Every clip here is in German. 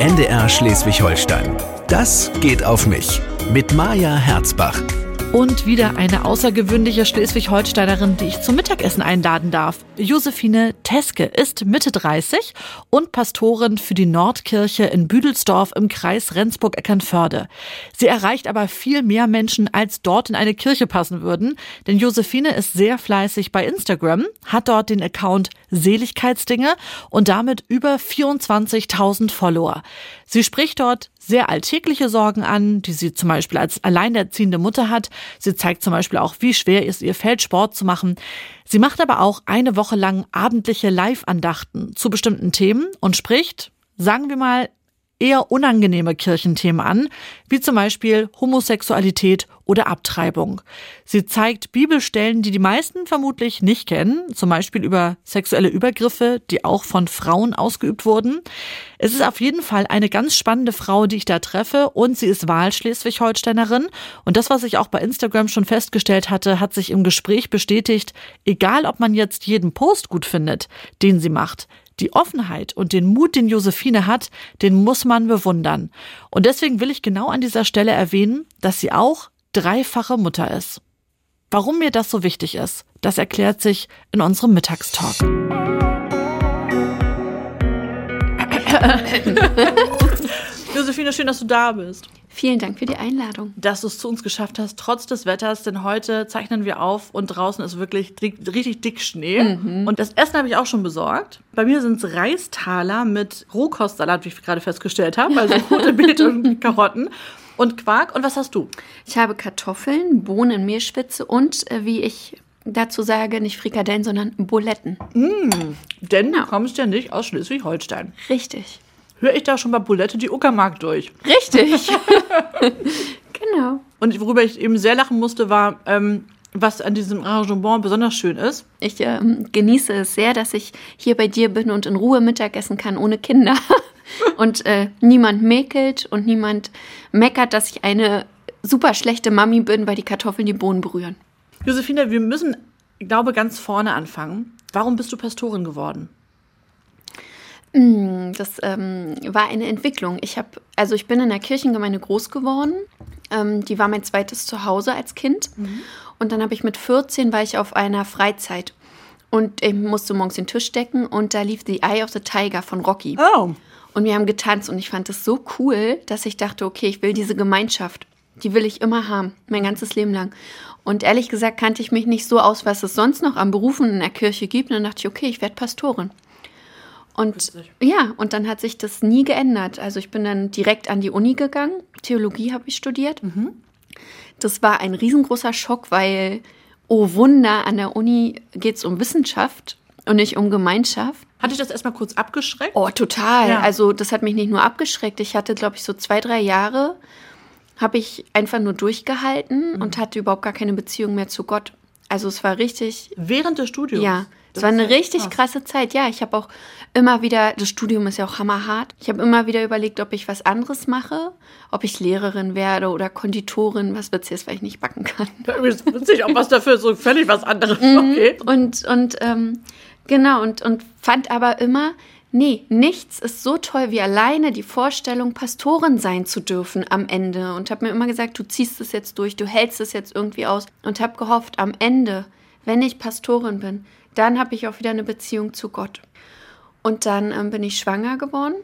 NDR Schleswig-Holstein. Das geht auf mich. Mit Maja Herzbach. Und wieder eine außergewöhnliche Schleswig-Holsteinerin, die ich zum Mittagessen einladen darf. Josephine Teske ist Mitte 30 und Pastorin für die Nordkirche in Büdelsdorf im Kreis Rendsburg-Eckernförde. Sie erreicht aber viel mehr Menschen, als dort in eine Kirche passen würden. Denn Josephine ist sehr fleißig bei Instagram, hat dort den Account Seligkeitsdinge und damit über 24.000 Follower. Sie spricht dort sehr alltägliche Sorgen an, die sie zum Beispiel als alleinerziehende Mutter hat. Sie zeigt zum Beispiel auch, wie schwer es ihr fällt, Sport zu machen. Sie macht aber auch eine Woche lang abendliche Live-Andachten zu bestimmten Themen und spricht, sagen wir mal, eher unangenehme Kirchenthemen an, wie zum Beispiel Homosexualität oder Abtreibung. Sie zeigt Bibelstellen, die die meisten vermutlich nicht kennen, zum Beispiel über sexuelle Übergriffe, die auch von Frauen ausgeübt wurden. Es ist auf jeden Fall eine ganz spannende Frau, die ich da treffe und sie ist Wahlschleswig-Holsteinerin und das, was ich auch bei Instagram schon festgestellt hatte, hat sich im Gespräch bestätigt, egal ob man jetzt jeden Post gut findet, den sie macht, die Offenheit und den Mut, den Josephine hat, den muss man bewundern. Und deswegen will ich genau an dieser Stelle erwähnen, dass sie auch dreifache Mutter ist. Warum mir das so wichtig ist, das erklärt sich in unserem Mittagstalk. Josephine, schön, dass du da bist. Vielen Dank für die Einladung. Dass du es zu uns geschafft hast, trotz des Wetters, denn heute zeichnen wir auf und draußen ist wirklich richtig dick Schnee. Mhm. Und das Essen habe ich auch schon besorgt. Bei mir sind es Reistaler mit Rohkostsalat, wie ich gerade festgestellt habe, also rote Beete und Karotten und Quark. Und was hast du? Ich habe Kartoffeln, Bohnen, Mehlspitze und, äh, wie ich dazu sage, nicht Frikadellen, sondern Buletten. Mm, denn du kommst ja nicht aus Schleswig-Holstein. Richtig höre ich da schon bei Bulette die Uckermark durch. Richtig. genau. Und worüber ich eben sehr lachen musste, war, ähm, was an diesem Arrangement besonders schön ist. Ich ähm, genieße es sehr, dass ich hier bei dir bin und in Ruhe Mittagessen kann, ohne Kinder. und äh, niemand mäkelt und niemand meckert, dass ich eine super schlechte Mami bin, weil die Kartoffeln die Bohnen berühren. Josephine, wir müssen, ich glaube, ganz vorne anfangen. Warum bist du Pastorin geworden? Mm, das ähm, war eine Entwicklung. Ich habe, also ich bin in der Kirchengemeinde groß geworden. Ähm, die war mein zweites Zuhause als Kind. Mhm. Und dann habe ich mit 14 war ich auf einer Freizeit und ich musste morgens den Tisch decken und da lief The Eye of the Tiger von Rocky. Oh. Und wir haben getanzt und ich fand das so cool, dass ich dachte, okay, ich will diese Gemeinschaft. Die will ich immer haben, mein ganzes Leben lang. Und ehrlich gesagt kannte ich mich nicht so aus, was es sonst noch an Berufen in der Kirche gibt. Und dann dachte ich, okay, ich werde Pastorin. Und ja, und dann hat sich das nie geändert. Also ich bin dann direkt an die Uni gegangen. Theologie habe ich studiert. Mhm. Das war ein riesengroßer Schock, weil, oh Wunder, an der Uni geht es um Wissenschaft und nicht um Gemeinschaft. Hatte ich das erstmal kurz abgeschreckt? Oh, total. Ja. Also das hat mich nicht nur abgeschreckt. Ich hatte, glaube ich, so zwei, drei Jahre, habe ich einfach nur durchgehalten mhm. und hatte überhaupt gar keine Beziehung mehr zu Gott. Also es war richtig. Während des Studiums? Ja. Es war eine richtig krass. krasse Zeit. Ja, ich habe auch immer wieder, das Studium ist ja auch hammerhart. Ich habe immer wieder überlegt, ob ich was anderes mache, ob ich Lehrerin werde oder Konditorin, was witzig ist, weil ich nicht backen kann. Witzig, auch was dafür, so völlig was anderes. Mhm. Okay. Und, und ähm, genau, und, und fand aber immer, nee, nichts ist so toll wie alleine die Vorstellung, Pastorin sein zu dürfen am Ende. Und habe mir immer gesagt, du ziehst es jetzt durch, du hältst es jetzt irgendwie aus. Und habe gehofft, am Ende, wenn ich Pastorin bin, dann habe ich auch wieder eine Beziehung zu Gott. Und dann ähm, bin ich schwanger geworden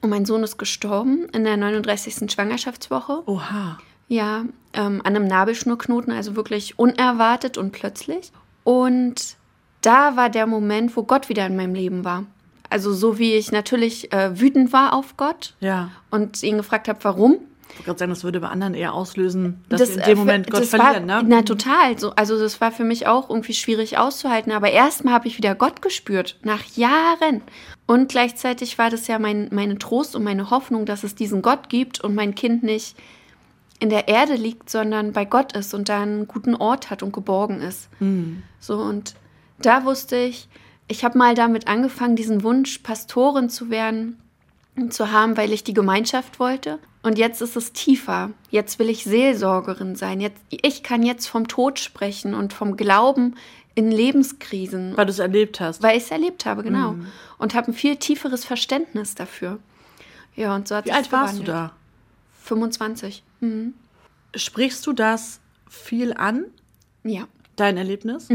und mein Sohn ist gestorben in der 39. Schwangerschaftswoche. Oha. Ja, ähm, an einem Nabelschnurknoten, also wirklich unerwartet und plötzlich. Und da war der Moment, wo Gott wieder in meinem Leben war. Also so wie ich natürlich äh, wütend war auf Gott ja. und ihn gefragt habe, warum. Ich wollte gerade sagen, das würde bei anderen eher auslösen, dass das, sie in dem Moment Gott verlieren, war, ne? Na, total. So, also das war für mich auch irgendwie schwierig auszuhalten. Aber erstmal habe ich wieder Gott gespürt, nach Jahren. Und gleichzeitig war das ja mein, meine Trost und meine Hoffnung, dass es diesen Gott gibt und mein Kind nicht in der Erde liegt, sondern bei Gott ist und da einen guten Ort hat und geborgen ist. Mhm. So, und da wusste ich, ich habe mal damit angefangen, diesen Wunsch, Pastorin zu werden, zu haben, weil ich die Gemeinschaft wollte. Und jetzt ist es tiefer. Jetzt will ich Seelsorgerin sein. Jetzt, ich kann jetzt vom Tod sprechen und vom Glauben in Lebenskrisen. Weil du es erlebt hast. Weil ich es erlebt habe, genau. Mhm. Und habe ein viel tieferes Verständnis dafür. Ja, und so hat Wie alt warst du da? 25. Mhm. Sprichst du das viel an, Ja. dein Erlebnis?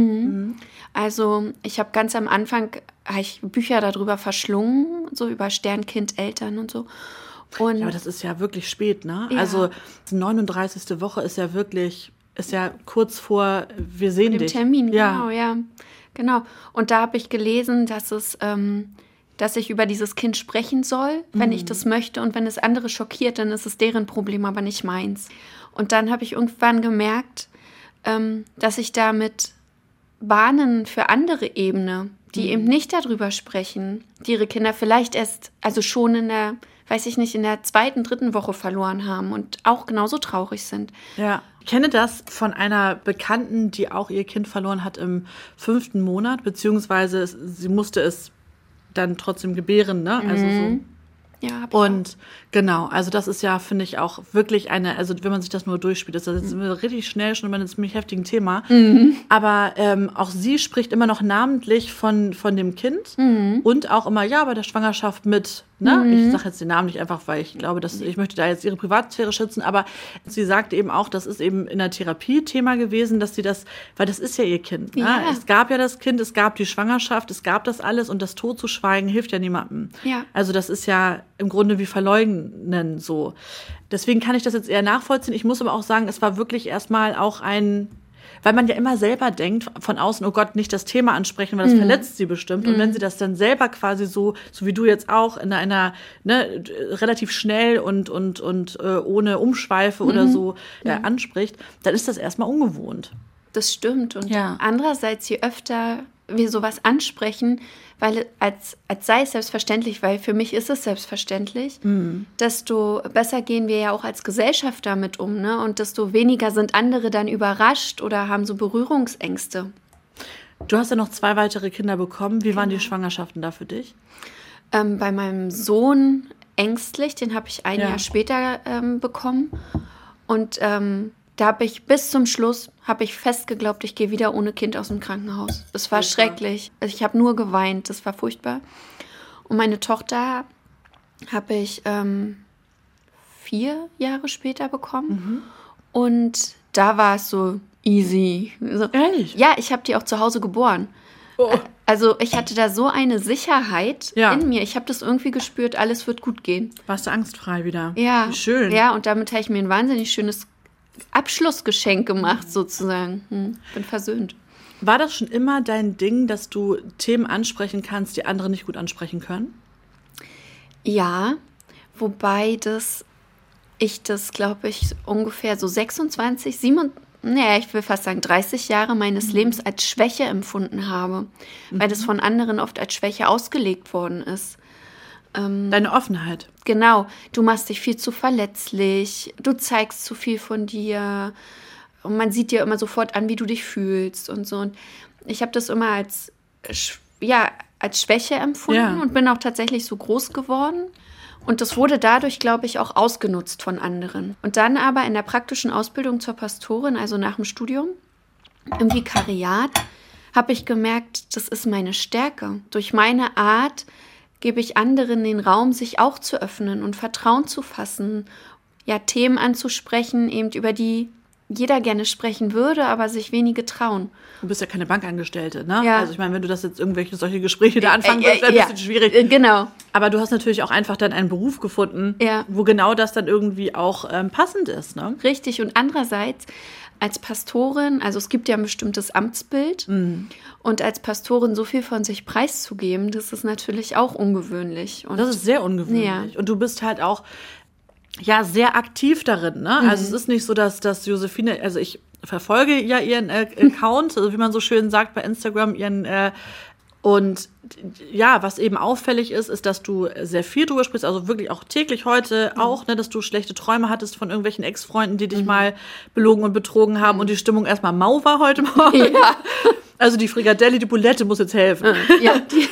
Also ich habe ganz am Anfang hab ich Bücher darüber verschlungen, so über Sternkind, Eltern und so. Und Ja, aber das ist ja wirklich spät, ne? Ja. Also die 39. Woche ist ja wirklich, ist ja kurz vor, wir sehen dem dich. Termin, ja. genau, ja. Genau. Und da habe ich gelesen, dass es, ähm, dass ich über dieses Kind sprechen soll, wenn Mhm. ich das möchte. Und wenn es andere schockiert, dann ist es deren Problem, aber nicht meins. Und dann habe ich irgendwann gemerkt, ähm, dass ich damit Bahnen für andere Ebene, die Mhm. eben nicht darüber sprechen, die ihre Kinder vielleicht erst, also schon in der, weiß ich nicht, in der zweiten, dritten Woche verloren haben und auch genauso traurig sind. Ja. Ich kenne das von einer Bekannten, die auch ihr Kind verloren hat im fünften Monat, beziehungsweise sie musste es dann trotzdem gebären, ne? Also so. Ja, ich auch. Und genau, also das ist ja, finde ich, auch wirklich eine, also wenn man sich das nur durchspielt, das ist jetzt richtig schnell schon über ein ziemlich heftigen Thema. Aber ähm, auch sie spricht immer noch namentlich von, von dem Kind und auch immer, ja, bei der Schwangerschaft mit, ne? Ich sage jetzt den Namen nicht einfach, weil ich glaube, dass ich möchte da jetzt ihre Privatsphäre schützen, aber sie sagt eben auch, das ist eben in der Therapie Thema gewesen, dass sie das, weil das ist ja ihr Kind. Ne? Ja. Es gab ja das Kind, es gab die Schwangerschaft, es gab das alles und das totzuschweigen hilft ja niemandem. Ja. Also das ist ja im Grunde wie Verleugnen so. Deswegen kann ich das jetzt eher nachvollziehen. Ich muss aber auch sagen, es war wirklich erstmal auch ein, weil man ja immer selber denkt von außen, oh Gott, nicht das Thema ansprechen, weil das verletzt sie bestimmt. Und wenn sie das dann selber quasi so, so wie du jetzt auch in einer, ne, relativ schnell und, und, und äh, ohne Umschweife oder so äh, anspricht, dann ist das erstmal ungewohnt. Das stimmt. Und Ja. andererseits, je öfter wir sowas ansprechen, weil als, als sei es selbstverständlich, weil für mich ist es selbstverständlich, desto besser gehen wir ja auch als Gesellschaft damit um, ne? Und desto weniger sind andere dann überrascht oder haben so Berührungsängste. Du hast ja noch zwei weitere Kinder bekommen. Wie waren die Schwangerschaften da für dich? Ähm, bei meinem Sohn ängstlich, den habe ich ein Ja. Jahr später ähm, bekommen. Und ähm, da habe ich bis zum Schluss habe ich fest geglaubt, ich gehe wieder ohne Kind aus dem Krankenhaus. Es war schrecklich. Also Ich habe nur geweint. Das war furchtbar. Und meine Tochter habe ich ähm, vier Jahre später bekommen. Und da war es so easy. So, Ehrlich? ja, ich habe die auch zu Hause geboren. Oh. Also ich hatte da so eine Sicherheit Ja. in mir. Ich habe das irgendwie gespürt, alles wird gut gehen. Warst du angstfrei wieder? Ja. Wie schön. Ja, und damit habe ich mir ein wahnsinnig schönes Abschlussgeschenk gemacht, sozusagen. Hm, bin versöhnt. War das schon immer dein Ding, dass du Themen ansprechen kannst, die andere nicht gut ansprechen können? Ja, wobei das, ich das, glaube ich, ungefähr so 26, 27, naja, ich will fast sagen 30 Jahre meines Lebens als Schwäche empfunden habe, weil das von anderen oft als Schwäche ausgelegt worden ist. Deine Offenheit. Genau, du machst dich viel zu verletzlich, du zeigst zu viel von dir und man sieht dir immer sofort an, wie du dich fühlst und so. Und ich habe das immer als, ja, als Schwäche empfunden Ja. und bin auch tatsächlich so groß geworden. Und das wurde dadurch, glaube ich, auch ausgenutzt von anderen. Und dann aber in der praktischen Ausbildung zur Pastorin, also nach dem Studium, im Vikariat, habe ich gemerkt, das ist meine Stärke. Durch meine Art gebe ich anderen den Raum, sich auch zu öffnen und Vertrauen zu fassen, ja, Themen anzusprechen, eben über die jeder gerne sprechen würde, aber sich wenige trauen. Du bist ja keine Bankangestellte, ne? Ja. Also ich meine, wenn du das jetzt irgendwelche solche Gespräche da anfangen würdest, wäre ein bisschen schwierig. Äh, Genau. Aber du hast natürlich auch einfach dann einen Beruf gefunden, Ja. wo genau das dann irgendwie auch ähm, passend ist, ne? Richtig. Und andererseits als Pastorin, also es gibt ja ein bestimmtes Amtsbild und als Pastorin so viel von sich preiszugeben, das ist natürlich auch ungewöhnlich. Und Das ist sehr ungewöhnlich. Ja. Und du bist halt auch ja sehr aktiv darin, ne? Mhm. Also es ist nicht so, dass, dass Josephine, also ich verfolge ja ihren äh, Account, also wie man so schön sagt bei Instagram, ihren äh, und ja, was eben auffällig ist, ist, dass du sehr viel drüber sprichst, also wirklich auch täglich heute Mhm. auch, ne, dass du schlechte Träume hattest von irgendwelchen Ex-Freunden, die dich mal belogen und betrogen haben und die Stimmung erstmal mau war heute Morgen. Mhm. Ja. Also die Frikadelle, die Boulette muss jetzt helfen. ja, die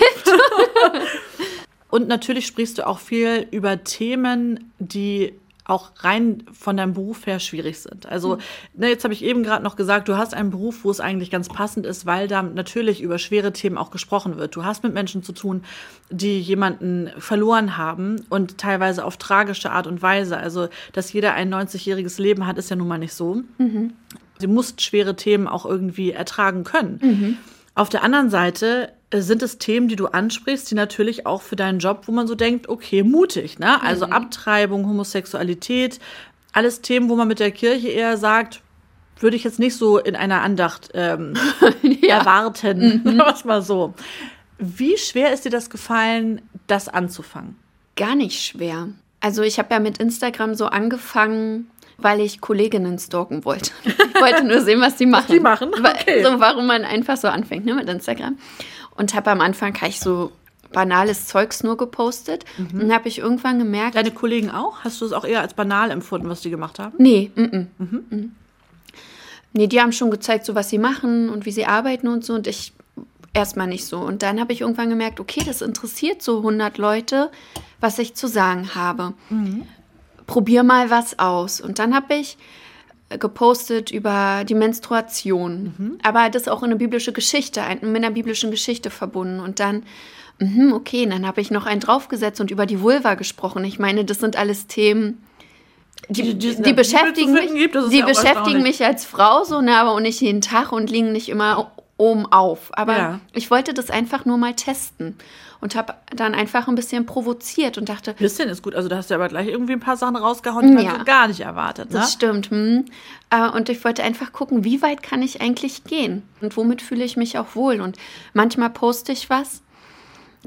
Und natürlich sprichst du auch viel über Themen, die auch rein von deinem Beruf her schwierig sind. Also, ne, jetzt habe ich eben gerade noch gesagt, du hast einen Beruf, wo es eigentlich ganz passend ist, weil da natürlich über schwere Themen auch gesprochen wird. Du hast mit Menschen zu tun, die jemanden verloren haben und teilweise auf tragische Art und Weise. Also, dass jeder ein 90-jähriges Leben hat, ist ja nun mal nicht so. Mhm. Sie musst schwere Themen auch irgendwie ertragen können. Mhm. Auf der anderen Seite sind es Themen, die du ansprichst, die natürlich auch für deinen Job, wo man so denkt, okay, mutig, ne? Also mhm. Abtreibung, Homosexualität, alles Themen, wo man mit der Kirche eher sagt, würde ich jetzt nicht so in einer Andacht ähm, ja. erwarten, mhm. was mal so. Wie schwer ist dir das gefallen, das anzufangen? Gar nicht schwer. Also ich habe ja mit Instagram so angefangen, weil ich Kolleginnen stalken wollte. Ich wollte nur sehen, was die machen. Die machen? Okay. So, warum man einfach so anfängt ne, mit Instagram. Und habe am Anfang ich so banales Zeugs nur gepostet. Mhm. Und habe ich irgendwann gemerkt. Deine Kollegen auch? Hast du es auch eher als banal empfunden, was die gemacht haben? Nee, mm -mm. Mhm. Mhm. Nee, die haben schon gezeigt, so was sie machen und wie sie arbeiten und so. Und ich erstmal nicht so. Und dann habe ich irgendwann gemerkt, okay, das interessiert so 100 Leute, was ich zu sagen habe. Mhm. Probier mal was aus. Und dann habe ich gepostet über die Menstruation, mhm. aber das auch in eine biblische Geschichte, mit einer biblischen Geschichte verbunden. Und dann, mh, okay, dann habe ich noch einen draufgesetzt und über die Vulva gesprochen. Ich meine, das sind alles Themen, die, die, die beschäftigen mich, gibt, die ja beschäftigen mich als Frau so, ne, aber auch nicht jeden Tag und liegen nicht immer oben auf. Aber ja. ich wollte das einfach nur mal testen und habe dann einfach ein bisschen provoziert und dachte. Bisschen ist gut. Also da hast du aber gleich irgendwie ein paar Sachen rausgehauen, die ja, man gar nicht erwartet. Ne? Das stimmt. Hm. Äh, und ich wollte einfach gucken, wie weit kann ich eigentlich gehen und womit fühle ich mich auch wohl. Und manchmal poste ich was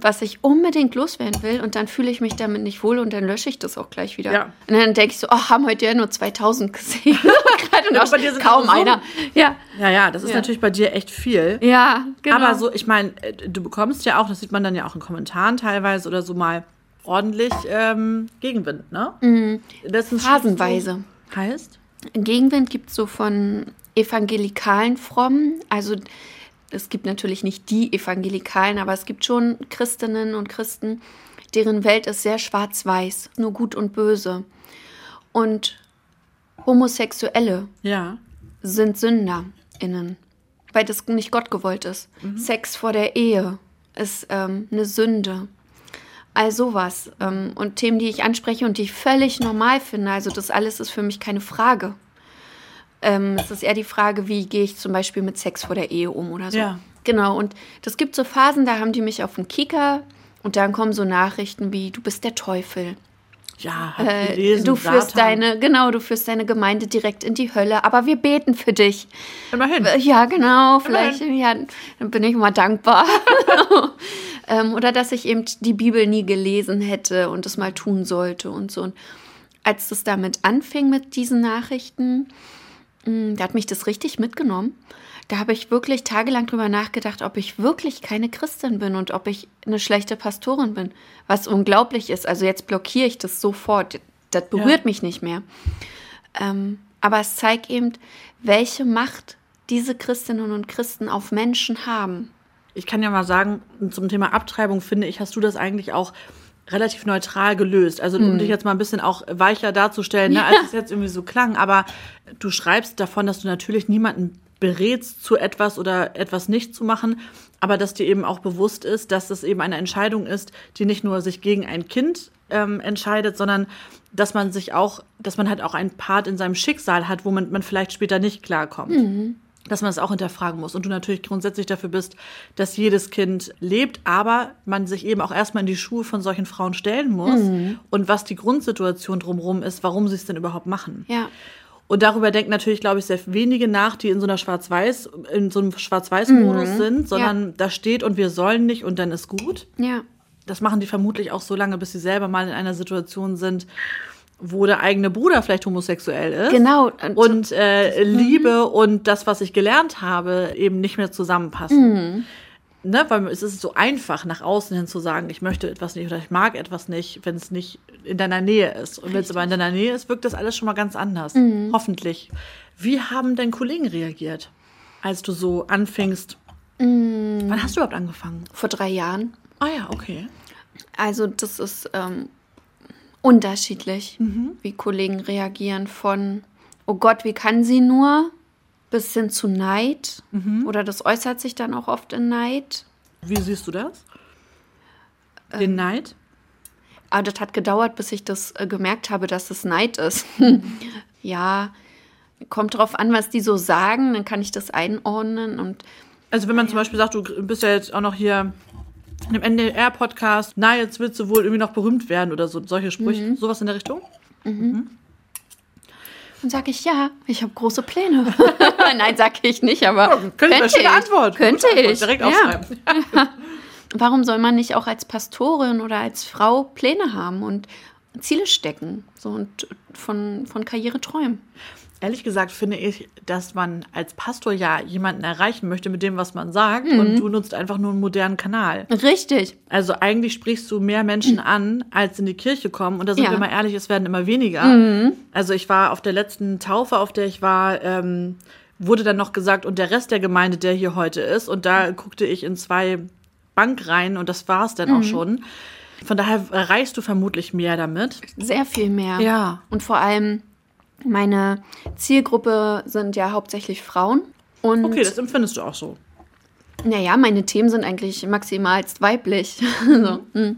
was ich unbedingt loswerden will und dann fühle ich mich damit nicht wohl und dann lösche ich das auch gleich wieder. Ja. Und dann denke ich so, oh, haben heute ja nur 2000 gesehen. Gerade noch bei dir sind kaum einer. Ja. ja, ja, das ist ja. natürlich bei dir echt viel. Ja, genau. Aber so, ich meine, äh, du bekommst ja auch, das sieht man dann ja auch in Kommentaren teilweise oder so mal ordentlich ähm, Gegenwind, ne? Mhm. Das ist Phasenweise. Heißt? Gegenwind gibt es so von evangelikalen Frommen, also es gibt natürlich nicht die Evangelikalen, aber es gibt schon Christinnen und Christen, deren Welt ist sehr schwarz-weiß, nur gut und böse. Und Homosexuelle ja. sind SünderInnen, weil das nicht Gott gewollt ist. Mhm. Sex vor der Ehe ist ähm, eine Sünde. All sowas. Ähm, und Themen, die ich anspreche und die ich völlig normal finde. Also das alles ist für mich keine Frage. Ähm, es ist eher die Frage, wie gehe ich zum Beispiel mit Sex vor der Ehe um oder so. Ja. Genau, und das gibt so Phasen, da haben die mich auf den Kicker und dann kommen so Nachrichten wie, du bist der Teufel. Ja, äh, gelesen, du führst Satan. deine, genau, du führst deine Gemeinde direkt in die Hölle, aber wir beten für dich. Immerhin. Ja, genau, vielleicht, ja, dann bin ich mal dankbar. ähm, oder dass ich eben die Bibel nie gelesen hätte und es mal tun sollte und so. Und als das damit anfing mit diesen Nachrichten, Mm, da hat mich das richtig mitgenommen. Da habe ich wirklich tagelang drüber nachgedacht, ob ich wirklich keine Christin bin und ob ich eine schlechte Pastorin bin. Was unglaublich ist. Also jetzt blockiere ich das sofort. Das berührt ja. mich nicht mehr. Ähm, aber es zeigt eben, welche Macht diese Christinnen und Christen auf Menschen haben. Ich kann ja mal sagen, zum Thema Abtreibung finde ich, hast du das eigentlich auch relativ neutral gelöst. Also um mhm. dich jetzt mal ein bisschen auch weicher darzustellen, ne, als es jetzt irgendwie so klang. Aber du schreibst davon, dass du natürlich niemanden berätst zu etwas oder etwas nicht zu machen, aber dass dir eben auch bewusst ist, dass es eben eine Entscheidung ist, die nicht nur sich gegen ein Kind ähm, entscheidet, sondern dass man sich auch, dass man halt auch einen Part in seinem Schicksal hat, womit man vielleicht später nicht klarkommt. Mhm dass man es auch hinterfragen muss. Und du natürlich grundsätzlich dafür bist, dass jedes Kind lebt, aber man sich eben auch erstmal in die Schuhe von solchen Frauen stellen muss mhm. und was die Grundsituation drumherum ist, warum sie es denn überhaupt machen. Ja. Und darüber denken natürlich, glaube ich, sehr wenige nach, die in so einer Schwarz-Weiß, in so einem Schwarz-Weiß-Modus mhm. sind, sondern ja. da steht und wir sollen nicht und dann ist gut. Ja. Das machen die vermutlich auch so lange, bis sie selber mal in einer Situation sind, wo der eigene Bruder vielleicht homosexuell ist. Genau. Und äh, mhm. Liebe und das, was ich gelernt habe, eben nicht mehr zusammenpassen. Mhm. Ne, weil es ist so einfach, nach außen hin zu sagen, ich möchte etwas nicht oder ich mag etwas nicht, wenn es nicht in deiner Nähe ist. Und wenn es aber in deiner Nähe ist, wirkt das alles schon mal ganz anders. Mhm. Hoffentlich. Wie haben denn Kollegen reagiert, als du so anfingst? Mhm. Wann hast du überhaupt angefangen? Vor drei Jahren. Ah ja, okay. Also das ist ähm, unterschiedlich, wie Kollegen reagieren. Von, oh Gott, wie kann sie nur, bis hin zu Neid. Oder das äußert sich dann auch oft in Neid. Wie siehst du das? Den Neid? Aber das hat gedauert, bis ich das äh, gemerkt habe, dass es Neid ist. ja, kommt drauf an, was die so sagen, dann kann ich das einordnen und Also wenn man zum Beispiel sagt, du bist ja jetzt auch noch hier dem NDR-Podcast, na, jetzt willst du wohl irgendwie noch berühmt werden oder so, solche Sprüche, sowas in der Richtung? Dann sage ich, ja, ich habe große Pläne. Nein, sage ich nicht, aber Könnte ich schöne Antwort. Könnte Antwort. ich. Direkt ja. aufschreiben. Warum soll man nicht auch als Pastorin oder als Frau Pläne haben und Ziele stecken so und von, von Karriere träumen? Ehrlich gesagt finde ich, dass man als Pastor ja jemanden erreichen möchte mit dem, was man sagt und du nutzt einfach nur einen modernen Kanal. Richtig. Also eigentlich sprichst du mehr Menschen an, als in die Kirche kommen. Und da sind Ja. wir mal ehrlich, es werden immer weniger. Also ich war auf der letzten Taufe, auf der ich war, ähm, wurde dann noch gesagt, und der Rest der Gemeinde, der hier heute ist. Und da guckte ich in zwei Bankreihen und das war's dann auch schon. Von daher erreichst du vermutlich mehr damit. Sehr viel mehr. Ja. Und vor allem, meine Zielgruppe sind ja hauptsächlich Frauen. Und Okay, das empfindest du auch so. Naja, meine Themen sind eigentlich maximalst weiblich. so, mm.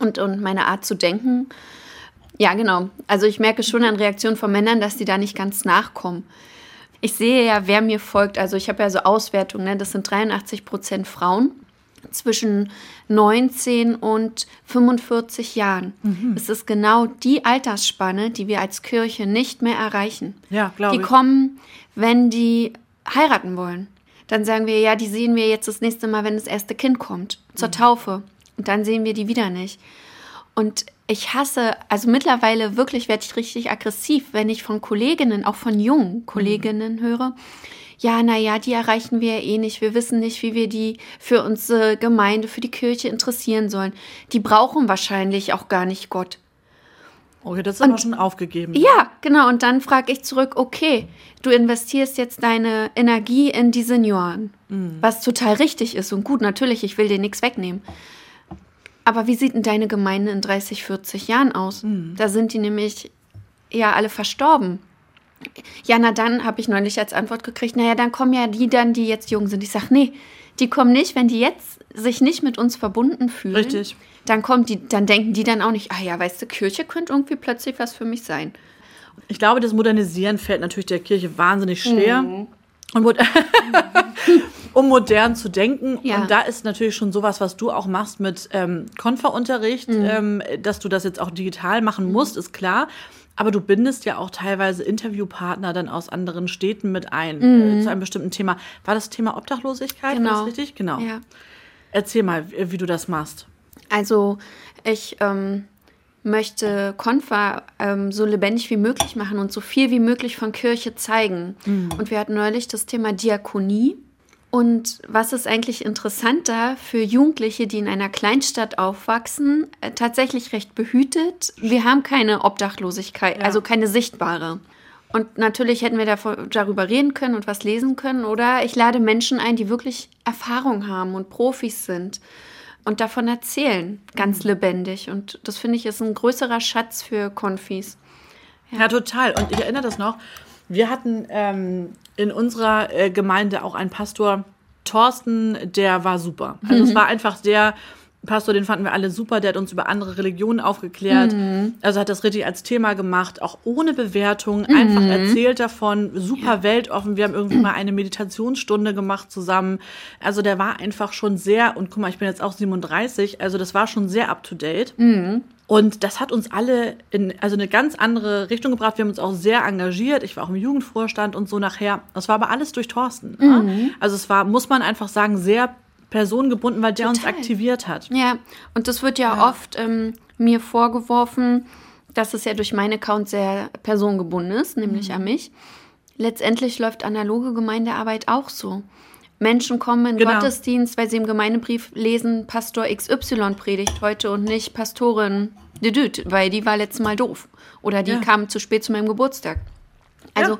und, und meine Art zu denken. Ja, genau. Also ich merke schon an Reaktionen von Männern, dass die da nicht ganz nachkommen. Ich sehe ja, wer mir folgt. Also ich habe ja so Auswertungen, ne? das sind 83 Prozent Frauen zwischen 19 und 45 Jahren. Es ist genau die Altersspanne, die wir als Kirche nicht mehr erreichen. Ja, glaube Die ich. kommen, wenn die heiraten wollen. Dann sagen wir, ja, die sehen wir jetzt das nächste Mal, wenn das erste Kind kommt, zur Taufe. Und dann sehen wir die wieder nicht. Und ich hasse, also mittlerweile wirklich werde ich richtig aggressiv, wenn ich von Kolleginnen, auch von jungen Kolleginnen höre, ja, naja, die erreichen wir ja eh nicht. Wir wissen nicht, wie wir die für unsere Gemeinde, für die Kirche interessieren sollen. Die brauchen wahrscheinlich auch gar nicht Gott. Okay, das ist aber schon aufgegeben. Ja, genau. Und dann frage ich zurück, okay, du investierst jetzt deine Energie in die Senioren, was total richtig ist und gut, natürlich, ich will dir nichts wegnehmen. Aber wie sieht denn deine Gemeinde in 30, 40 Jahren aus? Da sind die nämlich ja alle verstorben. Ja, na dann habe ich neulich als Antwort gekriegt, naja, dann kommen ja die dann, die jetzt jung sind. Ich sage, nee, die kommen nicht, wenn die jetzt sich nicht mit uns verbunden fühlen. Richtig. Dann kommt die, dann denken die dann auch nicht, ah ja, weißt du, Kirche könnte irgendwie plötzlich was für mich sein. Ich glaube, das Modernisieren fällt natürlich der Kirche wahnsinnig schwer. Mhm. Um modern zu denken. Ja. Und da ist natürlich schon sowas, was du auch machst mit ähm, Konferunterricht, Mhm. ähm, dass du das jetzt auch digital machen musst, ist klar. Aber du bindest ja auch teilweise Interviewpartner dann aus anderen Städten mit ein äh, zu einem bestimmten Thema. War das Thema Obdachlosigkeit? War Mhm. Genau. das richtig? Genau. Ja. Erzähl mal, wie, wie du das machst. Also ich ähm, möchte Konfa ähm, so lebendig wie möglich machen und so viel wie möglich von Kirche zeigen. Und wir hatten neulich das Thema Diakonie. Und was ist eigentlich interessanter für Jugendliche, die in einer Kleinstadt aufwachsen, äh, tatsächlich recht behütet. Wir haben keine Obdachlosigkeit, Ja. also keine sichtbare. Und natürlich hätten wir davor, darüber reden können und was lesen können. Oder ich lade Menschen ein, die wirklich Erfahrung haben und Profis sind und davon erzählen, ganz lebendig. Und das finde ich ist ein größerer Schatz für Konfis. Ja. total. Und ich erinnere das noch. Wir hatten ähm, in unserer äh, Gemeinde auch einen Pastor, Thorsten, der war super. Also es war einfach der Pastor, den fanden wir alle super, der hat uns über andere Religionen aufgeklärt. Also hat das richtig als Thema gemacht, auch ohne Bewertung, einfach erzählt davon, super weltoffen. Wir haben irgendwie mal eine Meditationsstunde gemacht zusammen. Also der war einfach schon sehr, und guck mal, ich bin jetzt auch 37, also das war schon sehr up to date. Und das hat uns alle in also eine ganz andere Richtung gebracht. Wir haben uns auch sehr engagiert. Ich war auch im Jugendvorstand und so nachher. Das war aber alles durch Thorsten. Ne? Also es war, muss man einfach sagen, sehr personengebunden, weil der uns Total. aktiviert hat. Ja, und das wird ja, oft ähm, mir vorgeworfen, dass es ja durch meinen Account sehr personengebunden ist, nämlich an mich. Letztendlich läuft analoge Gemeindearbeit auch so. Menschen kommen in Genau. Gottesdienst, weil sie im Gemeindebrief lesen, Pastor XY predigt heute und nicht Pastorin Düdüt, weil die war letztes Mal doof. Oder die Ja. kam zu spät zu meinem Geburtstag. Also Ja.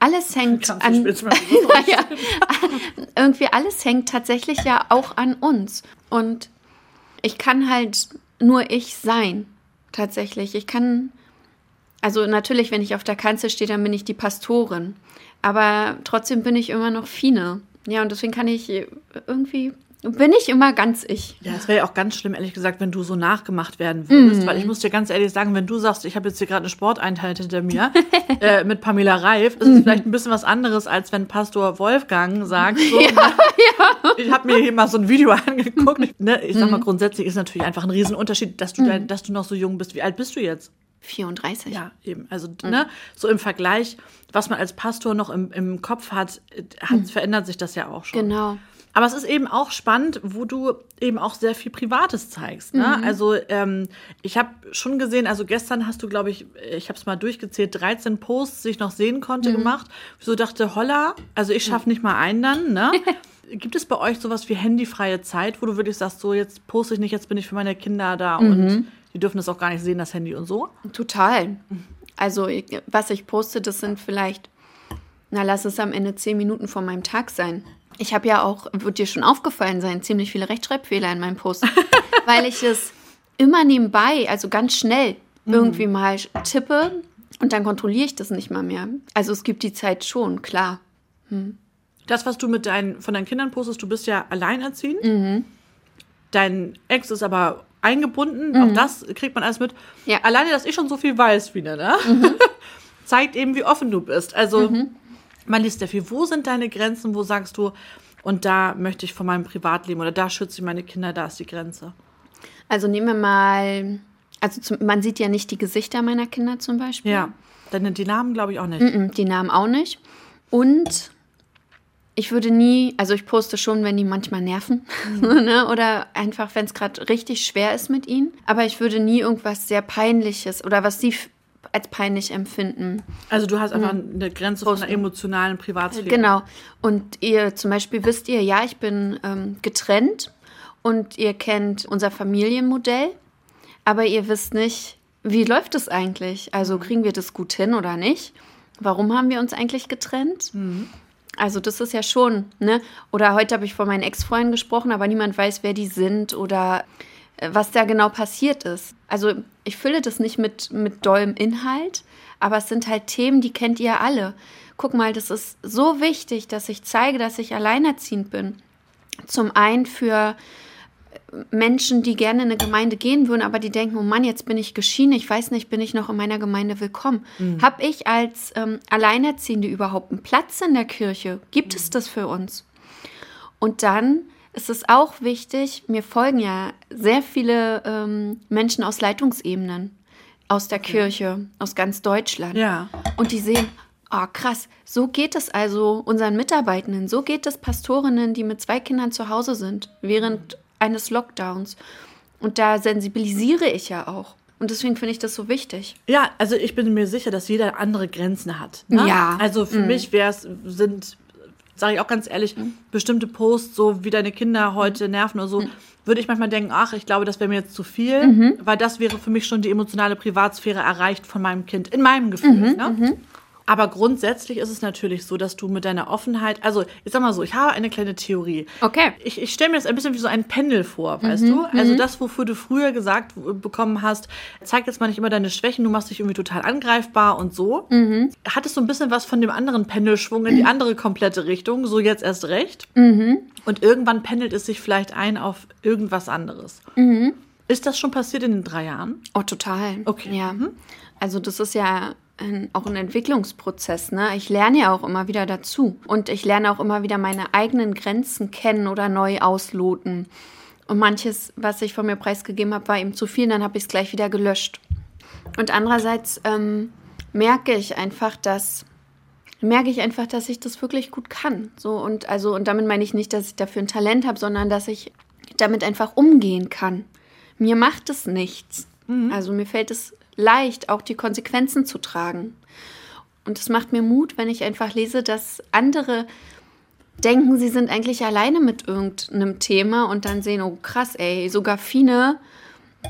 alles hängt an. spät zu meinem Geburtstag. ja, irgendwie alles hängt tatsächlich ja auch an uns. Und ich kann halt nur ich sein. tatsächlich. Ich kann, also natürlich, wenn ich auf der Kanzel stehe, dann bin ich die Pastorin. Aber trotzdem bin ich immer noch Fine. Ja, und deswegen kann ich irgendwie bin ich immer ganz ich. Ja, es wäre ja auch ganz schlimm, ehrlich gesagt, wenn du so nachgemacht werden würdest. Mm. Weil ich muss dir ganz ehrlich sagen, wenn du sagst, ich habe jetzt hier gerade eine Sporteinheit hinter mir äh, mit Pamela Reif, ist es vielleicht ein bisschen was anderes, als wenn Pastor Wolfgang sagt, so, ja, na, ja. ich habe mir hier mal so ein Video angeguckt. Ne? Ich sag mal, mhm. grundsätzlich ist natürlich einfach ein Riesenunterschied, dass du, mm. dass du noch so jung bist. Wie alt bist du jetzt? 34. Ja, eben. Also, mhm. ne, so im Vergleich, was man als Pastor noch im, im Kopf hat, hat mhm. verändert sich das ja auch schon. Genau. Aber es ist eben auch spannend, wo du eben auch sehr viel Privates zeigst. Ne? Mhm. Also ähm, ich habe schon gesehen, also gestern hast du, glaube ich, ich habe es mal durchgezählt, 13 Posts, die ich noch sehen konnte, mhm. gemacht. Ich so dachte, holla, also ich schaffe nicht mal einen dann. Ne? Gibt es bei euch sowas wie handyfreie Zeit, wo du wirklich sagst, so jetzt poste ich nicht, jetzt bin ich für meine Kinder da mhm. und die dürfen das auch gar nicht sehen, das Handy und so? Total. Also was ich poste, das sind vielleicht, na lass es am Ende zehn Minuten von meinem Tag sein. Ich habe ja auch, wird dir schon aufgefallen sein, ziemlich viele Rechtschreibfehler in meinem Post, weil ich es immer nebenbei, also ganz schnell mhm. irgendwie mal tippe und dann kontrolliere ich das nicht mal mehr. Also es gibt die Zeit schon, klar. Hm. Das, was du mit deinen, von deinen Kindern postest, du bist ja alleinerziehend. Mhm. Dein Ex ist aber eingebunden, mhm. auch das kriegt man alles mit. Ja. Alleine, dass ich schon so viel weiß wieder, ne? Mhm. zeigt eben, wie offen du bist. Also mhm. Man liest sehr viel. Wo sind deine Grenzen? Wo sagst du, und da möchte ich von meinem Privatleben oder da schütze ich meine Kinder, da ist die Grenze? Also nehmen wir mal, also zum, man sieht ja nicht die Gesichter meiner Kinder zum Beispiel. Ja, denn die Namen glaube ich auch nicht. Mm -mm, die Namen auch nicht. Und ich würde nie, also ich poste schon, wenn die manchmal nerven mhm. ne? oder einfach, wenn es gerade richtig schwer ist mit ihnen. Aber ich würde nie irgendwas sehr Peinliches oder was sie als peinlich empfinden. Also du hast einfach mhm. eine Grenze von einer emotionalen Privatsphäre. Genau. Und ihr zum Beispiel wisst ihr, ja, ich bin ähm, getrennt und ihr kennt unser Familienmodell, aber ihr wisst nicht, wie läuft es eigentlich? Also mhm. kriegen wir das gut hin oder nicht? Warum haben wir uns eigentlich getrennt? Mhm. Also das ist ja schon, ne? Oder heute habe ich von meinen Ex-Freunden gesprochen, aber niemand weiß, wer die sind oder was da genau passiert ist. Also ich fülle das nicht mit, mit dollem Inhalt, aber es sind halt Themen, die kennt ihr alle. Guck mal, das ist so wichtig, dass ich zeige, dass ich alleinerziehend bin. Zum einen für Menschen, die gerne in eine Gemeinde gehen würden, aber die denken, oh Mann, jetzt bin ich geschieden, ich weiß nicht, bin ich noch in meiner Gemeinde willkommen. Mhm. Habe ich als ähm, Alleinerziehende überhaupt einen Platz in der Kirche? Gibt mhm. es das für uns? Und dann es ist auch wichtig, mir folgen ja sehr viele ähm, Menschen aus Leitungsebenen, aus der okay. Kirche, aus ganz Deutschland. Ja. Und die sehen, oh krass, so geht es also unseren Mitarbeitenden, so geht es Pastorinnen, die mit zwei Kindern zu Hause sind, während eines Lockdowns. Und da sensibilisiere ich ja auch. Und deswegen finde ich das so wichtig. Ja, also ich bin mir sicher, dass jeder andere Grenzen hat. Ne? Ja. Also für mhm. mich wäre es, sind sage ich auch ganz ehrlich, mhm. bestimmte Posts, so wie deine Kinder heute nerven oder so, mhm. würde ich manchmal denken, ach, ich glaube, das wäre mir jetzt zu viel, mhm. weil das wäre für mich schon die emotionale Privatsphäre erreicht von meinem Kind, in meinem Gefühl. Mhm. Ne? Aber grundsätzlich ist es natürlich so, dass du mit deiner Offenheit, also ich sag mal so, ich habe eine kleine Theorie. Okay. Ich, ich stelle mir das ein bisschen wie so ein Pendel vor, weißt mhm, du? Also mhm. das, wofür du früher gesagt bekommen hast, zeig jetzt mal nicht immer deine Schwächen, du machst dich irgendwie total angreifbar und so. Mhm. Hattest du ein bisschen was von dem anderen Pendelschwung in die andere komplette Richtung, so jetzt erst recht. Mhm. Und irgendwann pendelt es sich vielleicht ein auf irgendwas anderes. Mhm. Ist das schon passiert in den drei Jahren? Oh, total. Okay. Ja. Mhm. Also das ist ja ein, auch ein Entwicklungsprozess. Ne? Ich lerne ja auch immer wieder dazu. Und ich lerne auch immer wieder meine eigenen Grenzen kennen oder neu ausloten. Und manches, was ich von mir preisgegeben habe, war eben zu viel, dann habe ich es gleich wieder gelöscht. Und andererseits ähm, merke ich einfach, dass merke ich einfach, dass ich das wirklich gut kann. So und also und damit meine ich nicht, dass ich dafür ein Talent habe, sondern dass ich damit einfach umgehen kann. Mir macht es nichts. Mhm. Also mir fällt es leicht, auch die Konsequenzen zu tragen. Und es macht mir Mut, wenn ich einfach lese, dass andere denken, sie sind eigentlich alleine mit irgendeinem Thema und dann sehen, oh krass, ey, sogar Fine,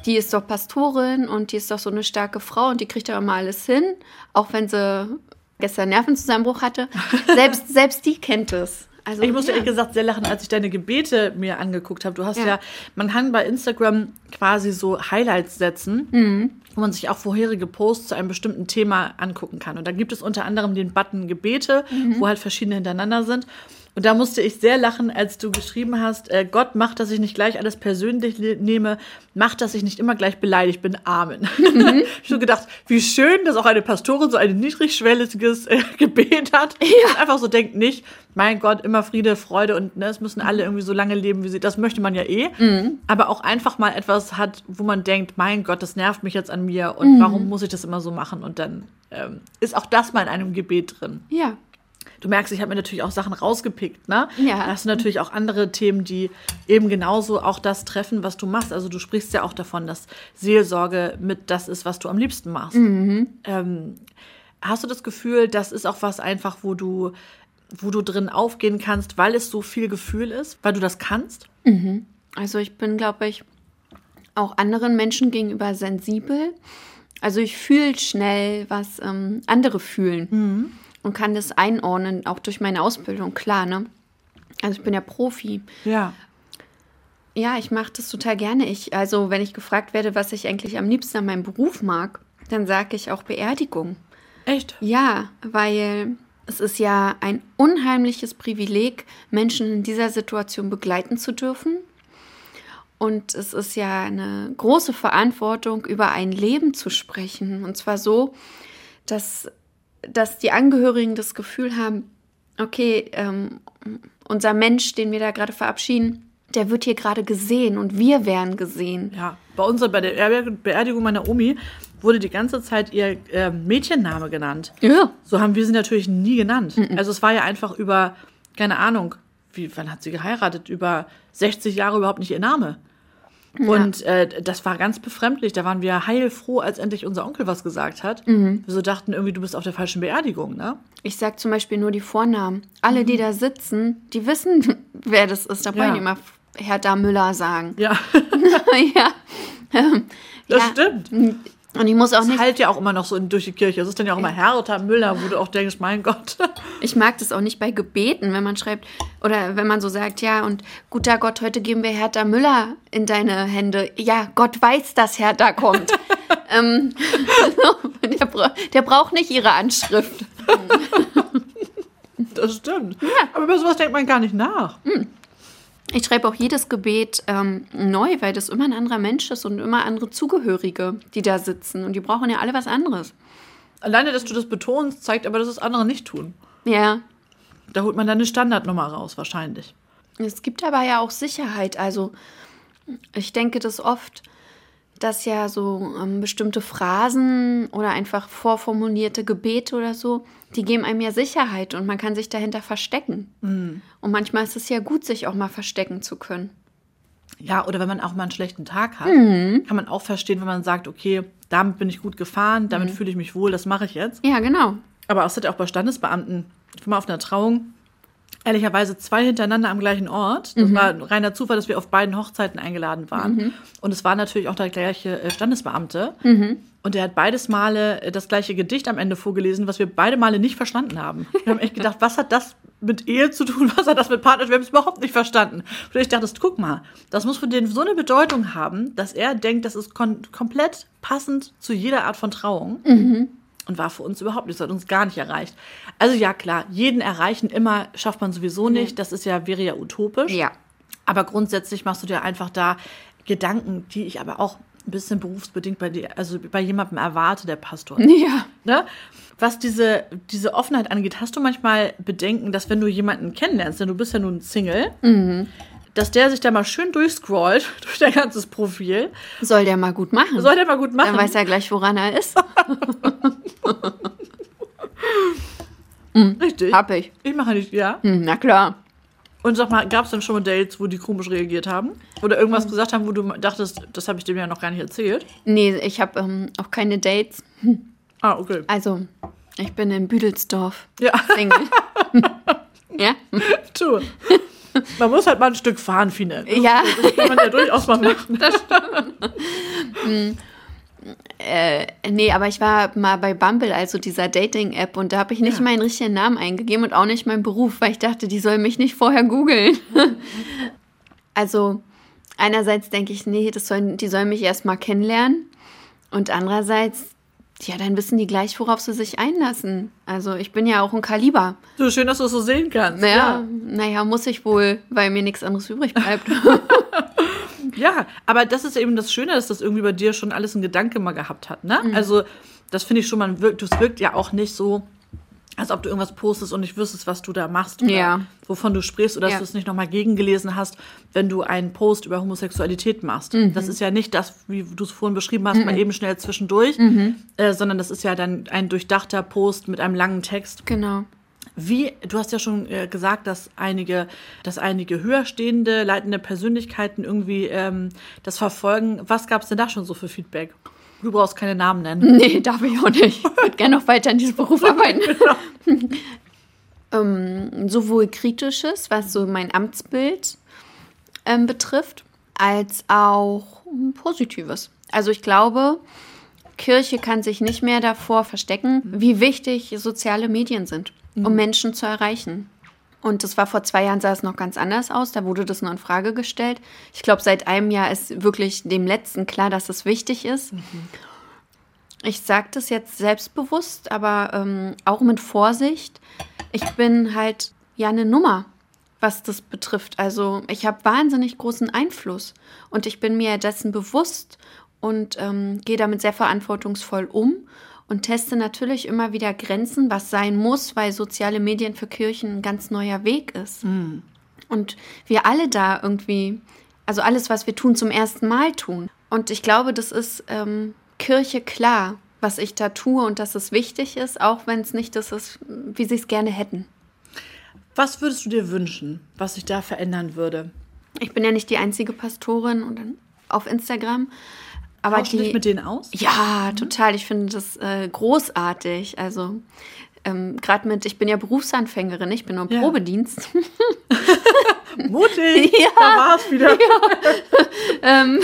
die ist doch Pastorin und die ist doch so eine starke Frau und die kriegt doch immer alles hin, auch wenn sie gestern Nervenzusammenbruch hatte. Selbst, selbst die kennt es. Also, Ich musste ja. ehrlich gesagt sehr lachen, als ich deine Gebete mir angeguckt habe. Du hast ja, Ja. man kann bei Instagram quasi so Highlights setzen, Mhm. Wo man sich auch vorherige Posts zu einem bestimmten Thema angucken kann. Und da gibt es unter anderem den Button Gebete, Mhm. wo halt verschiedene hintereinander sind. Und da musste ich sehr lachen, als du geschrieben hast, äh, Gott macht, dass ich nicht gleich alles persönlich nehme, macht, dass ich nicht immer gleich beleidigt bin. Amen. Mhm. ich habe so gedacht, wie schön, dass auch eine Pastorin so ein niedrigschwelliges äh, Gebet hat. Und einfach so denkt nicht, mein Gott, immer Friede, Freude und ne, es müssen alle irgendwie so lange leben, wie sie, das möchte man ja eh. Aber auch einfach mal etwas hat, wo man denkt, mein Gott, das nervt mich jetzt an mir und warum muss ich das immer so machen? Und dann ähm, ist auch das mal in einem Gebet drin. Ja. Du merkst, ich habe mir natürlich auch Sachen rausgepickt, ne? Ja. Da hast du natürlich auch andere Themen, die eben genauso auch das treffen, was du machst. Also du sprichst ja auch davon, dass Seelsorge mit das ist, was du am liebsten machst. Ähm, hast du das Gefühl, das ist auch was einfach, wo du, wo du drin aufgehen kannst, weil es so viel Gefühl ist, weil du das kannst? Also ich bin, glaube ich, auch anderen Menschen gegenüber sensibel. Also ich fühle schnell, was ähm, andere fühlen und kann das einordnen, auch durch meine Ausbildung, klar, ne? Also ich bin ja Profi. Ja. Ja, ich mache das total gerne. Ich, also wenn ich gefragt werde, was ich eigentlich am liebsten an meinem Beruf mag, dann sage ich auch Beerdigung. Echt? Ja, weil es ist ja ein unheimliches Privileg, Menschen in dieser Situation begleiten zu dürfen. Und es ist ja eine große Verantwortung, über ein Leben zu sprechen. Und zwar so, dass, dass die Angehörigen das Gefühl haben, okay, ähm, unser Mensch, den wir da gerade verabschieden, der wird hier gerade gesehen und wir werden gesehen. Ja, bei uns bei der Beerdig- Beerdigung meiner Omi wurde die ganze Zeit ihr äh, Mädchenname genannt. Ja. So haben wir sie natürlich nie genannt. Also es war ja einfach über, keine Ahnung, wie, wann hat sie geheiratet? Über 60 Jahre überhaupt nicht ihr Name. Und äh, das war ganz befremdlich. Da waren wir heilfroh, als endlich unser Onkel was gesagt hat. Wir so dachten irgendwie, du bist auf der falschen Beerdigung, ne? Ich sag zum Beispiel nur die Vornamen. Alle, die da sitzen, die wissen, wer das ist. Da Ja. wollen die immer Hertha Müller sagen. Ja, ja. Das ja. stimmt. Und ich muss auch Das nicht, halt ja auch immer noch so durch die Kirche. Es ist dann ja auch immer Hertha Müller, wo du auch denkst, mein Gott. ich mag das auch nicht bei Gebeten, wenn man schreibt, oder wenn man so sagt, ja, und guter Gott, heute geben wir Hertha Müller in deine Hände. Ja, Gott weiß, dass Hertha kommt. ähm, der, bra der braucht nicht ihre Anschrift. Das stimmt. Aber über sowas denkt man gar nicht nach. Ich schreibe auch jedes Gebet ähm, neu, weil das immer ein anderer Mensch ist und immer andere Zugehörige, die da sitzen. Und die brauchen ja alle was anderes. Alleine, dass du das betonst, zeigt aber, dass es andere nicht tun. Ja. Da holt man dann eine Standardnummer raus, wahrscheinlich. Es gibt aber ja auch Sicherheit. Also ich denke das oft, dass ja so ähm, bestimmte Phrasen oder einfach vorformulierte Gebete oder so, die geben einem ja Sicherheit und man kann sich dahinter verstecken. Und manchmal ist es ja gut, sich auch mal verstecken zu können. Ja, oder wenn man auch mal einen schlechten Tag hat, Mhm. kann man auch verstehen, wenn man sagt, okay, damit bin ich gut gefahren, Mhm. damit fühle ich mich wohl, das mache ich jetzt. Ja, genau. Aber es hat ja auch bei Standesbeamten, ich war mal auf einer Trauung, ehrlicherweise zwei hintereinander am gleichen Ort. Mhm. Das war ein reiner Zufall, dass wir auf beiden Hochzeiten eingeladen waren. Und es war natürlich auch der gleiche äh, Standesbeamte. Mhm. Und der hat beides Male äh, das gleiche Gedicht am Ende vorgelesen, was wir beide Male nicht verstanden haben. Wir haben echt gedacht, was hat das mit Ehe zu tun? Was hat das mit Partnerschaft? Wir haben es überhaupt nicht verstanden. Und ich dachte, guck mal, das muss für den so eine Bedeutung haben, dass er denkt, das ist komplett passend zu jeder Art von Trauung. Und war für uns überhaupt nicht, das hat uns gar nicht erreicht. Also ja, klar, jeden erreichen immer schafft man sowieso nicht. Das ist ja, wäre ja utopisch. Ja. Aber grundsätzlich machst du dir einfach da Gedanken, die ich aber auch ein bisschen berufsbedingt bei dir, also bei jemandem erwarte, der Pastor. Ja. Ne? Was diese, diese Offenheit angeht, hast du manchmal Bedenken, dass wenn du jemanden kennenlernst, denn du bist ja nun Single, dass der sich da mal schön durchscrollt durch dein ganzes Profil. Soll der mal gut machen. Soll der mal gut machen? Dann weiß er gleich, woran er ist. Richtig. Hab ich. Ich mache nicht, ja. Hm, na klar. Und sag mal, gab es denn schon mal Dates, wo die komisch reagiert haben? Oder irgendwas gesagt haben, wo du dachtest, das habe ich dem ja noch gar nicht erzählt? Nee, ich habe ähm, auch keine Dates. Ah, okay. Also, ich bin in Büdelsdorf. Ja, Single. ja? tu. Man muss halt mal ein Stück fahren, Fine. Ja. Das kann man ja durchaus mal machen. Äh, nee, aber ich war mal bei Bumble, also dieser Dating-App, und da habe ich nicht Ja. meinen richtigen Namen eingegeben und auch nicht meinen Beruf, weil ich dachte, die soll mich nicht vorher googeln. also einerseits denke ich, nee, das sollen, die sollen mich erst mal kennenlernen. Und andererseits, ja, dann wissen die gleich, worauf sie sich einlassen. Also ich bin ja auch ein Kaliber. So schön, dass du es so sehen kannst. Naja, naja, muss ich wohl, weil mir nichts anderes übrig bleibt. Ja, aber das ist eben das Schöne, dass das irgendwie bei dir schon alles ein Gedanke mal gehabt hat, ne? Mhm. Also, das finde ich schon, man wirkt, das wirkt ja auch nicht so, als ob du irgendwas postest und nicht wüsstest, was du da machst oder Ja. wovon du sprichst oder dass Ja. du es nicht nochmal gegengelesen hast, wenn du einen Post über Homosexualität machst. Mhm. Das ist ja nicht das, wie du es vorhin beschrieben hast, mal eben schnell zwischendurch, Mhm. äh, sondern das ist ja dann ein durchdachter Post mit einem langen Text. genau. Wie, du hast ja schon äh, gesagt, dass einige, dass einige höherstehende, leitende Persönlichkeiten irgendwie ähm, das verfolgen. Was gab es denn da schon so für Feedback? Du brauchst keine Namen nennen. Nee, darf ich auch nicht. Ich würde gerne noch weiter in diesem Beruf arbeiten. ähm, sowohl kritisches, was so mein Amtsbild ähm, betrifft, als auch positives. Also ich glaube, Kirche kann sich nicht mehr davor verstecken, wie wichtig soziale Medien sind, um Menschen zu erreichen. Und das war vor zwei Jahren sah es noch ganz anders aus. Da wurde das nur in Frage gestellt. Ich glaube, seit einem Jahr ist wirklich dem Letzten klar, dass es wichtig ist. Ich sage das jetzt selbstbewusst, aber ähm, auch mit Vorsicht. Ich bin halt ja eine Nummer, was das betrifft. Also ich habe wahnsinnig großen Einfluss und ich bin mir dessen bewusst und ähm, gehe damit sehr verantwortungsvoll um und teste natürlich immer wieder Grenzen, was sein muss, weil soziale Medien für Kirchen ein ganz neuer Weg ist. Und wir alle da irgendwie, also alles, was wir tun, zum ersten Mal tun. Und ich glaube, das ist ähm, Kirche klar, was ich da tue und dass es wichtig ist, auch wenn es nicht das ist, wie sie es gerne hätten. Was würdest du dir wünschen, was sich da verändern würde? Ich bin ja nicht die einzige Pastorin und auf Instagram. Aber Tauschst du dich die, mit denen aus? Ja, total. Ich finde das äh, großartig. Also ähm, gerade mit, ich bin ja Berufsanfängerin, ich bin nur im Ja. Probedienst. Mutig! Ja. Da war's wieder.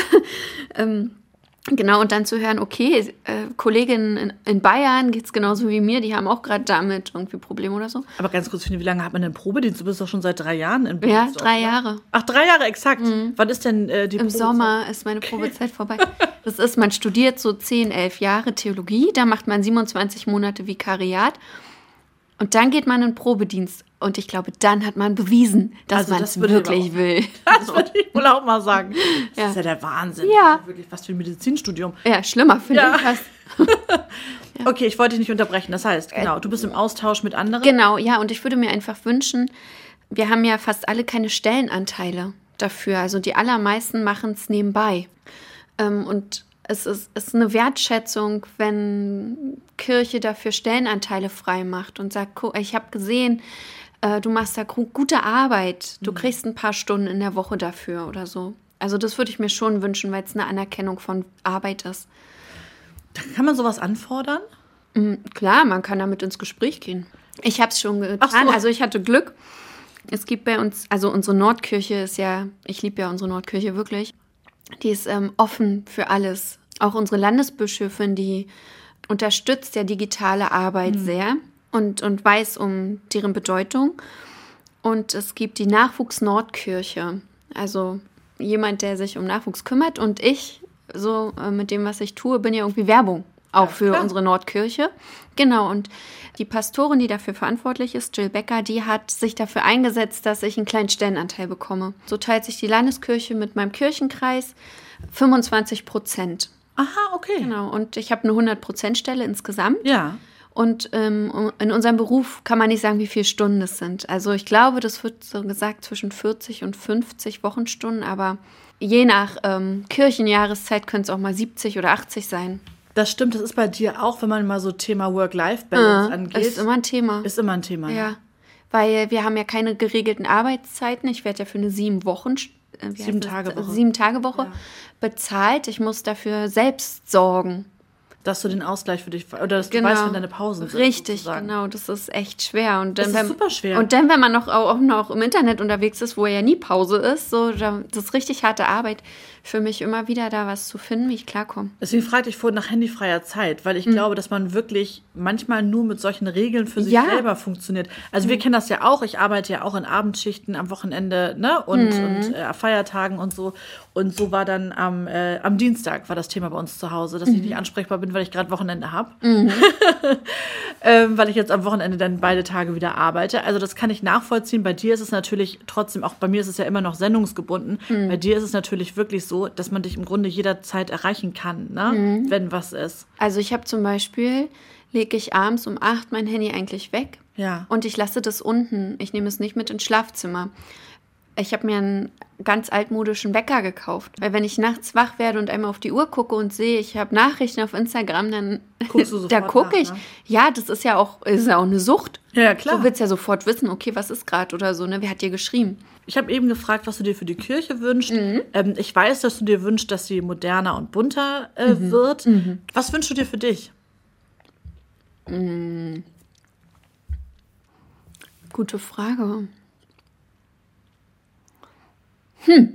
Genau, und dann zu hören, okay, äh, Kolleginnen in, in Bayern geht es genauso wie mir, die haben auch gerade damit irgendwie Probleme oder so. Aber ganz kurz, wie lange hat man denn Probedienst? Du bist doch schon seit drei Jahren in Ja, Bernsdorf, drei? Jahre. Ach, drei Jahre exakt. Wann ist denn äh, die Im Probezeit? Sommer ist meine Probezeit vorbei. Das ist, man studiert so 10, 11 Jahre Theologie, da macht man 27 Monate Vikariat und dann geht man in Probedienst. Und ich glaube, dann hat man bewiesen, dass Also man das es ich wirklich will. Das würde ich wohl auch mal sagen. Das Ja. ist ja der Wahnsinn. Ja. Wirklich, was für ein Medizinstudium. Ja, schlimmer finde Ja. ich fast. Okay, ich wollte dich nicht unterbrechen. Das heißt, genau, du bist im Austausch mit anderen. Genau, ja, und ich würde mir einfach wünschen, wir haben ja fast alle keine Stellenanteile dafür. Also die allermeisten machen es nebenbei. Ähm, und es ist, ist eine Wertschätzung, wenn Kirche dafür Stellenanteile frei macht und sagt, guck, ich habe gesehen, äh, du machst da gute Arbeit, du kriegst ein paar Stunden in der Woche dafür oder so. Also das würde ich mir schon wünschen, weil es eine Anerkennung von Arbeit ist. Kann man sowas anfordern? Klar, man kann damit ins Gespräch gehen. Ich habe es schon getan. So. Also ich hatte Glück. Es gibt bei uns, also unsere Nordkirche ist ja, ich liebe ja unsere Nordkirche wirklich. Die ist ähm, offen für alles. Auch unsere Landesbischöfin, die unterstützt ja digitale Arbeit sehr und, und weiß um deren Bedeutung. Und es gibt die Nachwuchs-Nordkirche. Also jemand, der sich um Nachwuchs kümmert. Und ich, so äh, mit dem, was ich tue, bin ja irgendwie Werbung. Auch für klar. unsere Nordkirche. Genau. Und die Pastorin, die dafür verantwortlich ist, Jill Becker, die hat sich dafür eingesetzt, dass ich einen kleinen Stellenanteil bekomme. So teilt sich die Landeskirche mit meinem Kirchenkreis 25 Prozent. Aha, okay. Genau. Und ich habe eine 100 Prozent Stelle insgesamt. Ja. Und ähm, in unserem Beruf kann man nicht sagen, wie viele Stunden es sind. Also ich glaube, das wird so gesagt zwischen 40 und 50 Wochenstunden, aber je nach ähm, Kirchenjahreszeit können es auch mal 70 oder 80 sein. Das stimmt, das ist bei dir auch, wenn man mal so Thema Work-Life-Balance angeht. Ist immer ein Thema. ist immer ein Thema. ja. Weil wir haben ja keine geregelten Arbeitszeiten. Ich werde ja für eine sieben Wochen äh, Sieben? Tage Woche. sieben Tage Woche Ja. bezahlt. Ich muss dafür selbst sorgen. Dass du den Ausgleich für dich, oder dass du weißt, wenn deine Pausen sind. Richtig, sozusagen. genau. Das ist echt schwer. Und dann, Das ist wenn, super schwer. Und dann, wenn man noch, auch noch im Internet unterwegs ist, wo ja nie Pause ist, so, da- das ist richtig harte Arbeit für mich, immer wieder da was zu finden, wie ich klarkomme. Deswegen fragte ich vorhin nach handyfreier Zeit, weil Mhm. ich glaube, dass man wirklich manchmal nur mit solchen Regeln für sich Ja. selber funktioniert. Also wir kennen das ja auch. Ich arbeite ja auch in Abendschichten am Wochenende ne? und, Mhm. und äh, Feiertagen und so. Und so war dann am, äh, am Dienstag war das Thema bei uns zu Hause, dass ich Mhm. nicht ansprechbar bin, weil ich gerade Wochenende habe. ähm, weil ich jetzt am Wochenende dann beide Tage wieder arbeite. Also das kann ich nachvollziehen. Bei dir ist es natürlich trotzdem, auch bei mir ist es ja immer noch sendungsgebunden. Mhm. Bei dir ist es natürlich wirklich so, dass man dich im Grunde jederzeit erreichen kann, ne? wenn was ist. Also ich habe zum Beispiel, lege ich abends um 8 mein Handy eigentlich weg Ja. und ich lasse das unten. Ich nehme es nicht mit ins Schlafzimmer. Ich habe mir einen ganz altmodischen Wecker gekauft. Weil wenn ich nachts wach werde und einmal auf die Uhr gucke und sehe, ich habe Nachrichten auf Instagram, dann da gucke ich. ne? Ja, das ist ja auch, ist ja auch eine Sucht. Ja, klar. Du willst ja sofort wissen, okay, was ist gerade oder so, ne? Wer hat dir geschrieben? Ich habe eben gefragt, was du dir für die Kirche wünschst. Mhm. Ähm, ich weiß, dass du dir wünschst, dass sie moderner und bunter äh, Mhm. wird. Was wünschst du dir für dich? Gute Frage.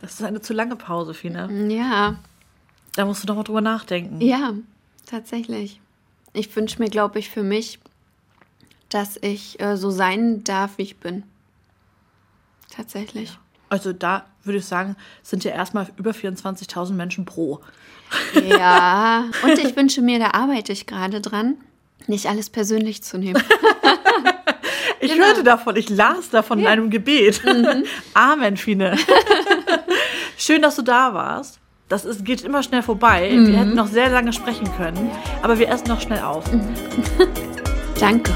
Das ist eine zu lange Pause, Fine. Ja, Da musst du doch mal drüber nachdenken. ja, tatsächlich. Ich wünsche mir, glaube ich, für mich, dass ich äh, so sein darf, wie ich bin. Tatsächlich. Also da würde ich sagen, sind ja erstmal über 24.000 Menschen pro. Ja, und ich wünsche mir, da arbeite ich gerade dran, nicht alles persönlich zu nehmen. Ich Genau. hörte davon, ich las davon in einem Gebet. Mhm. Amen, Fine. Schön, dass du da warst. Das ist, geht immer schnell vorbei. Mhm. Wir hätten noch sehr lange sprechen können, aber wir essen noch schnell auf. Danke.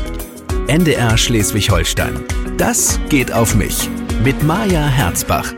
NDR Schleswig-Holstein. Das geht auf mich. Mit Maja Herzbach.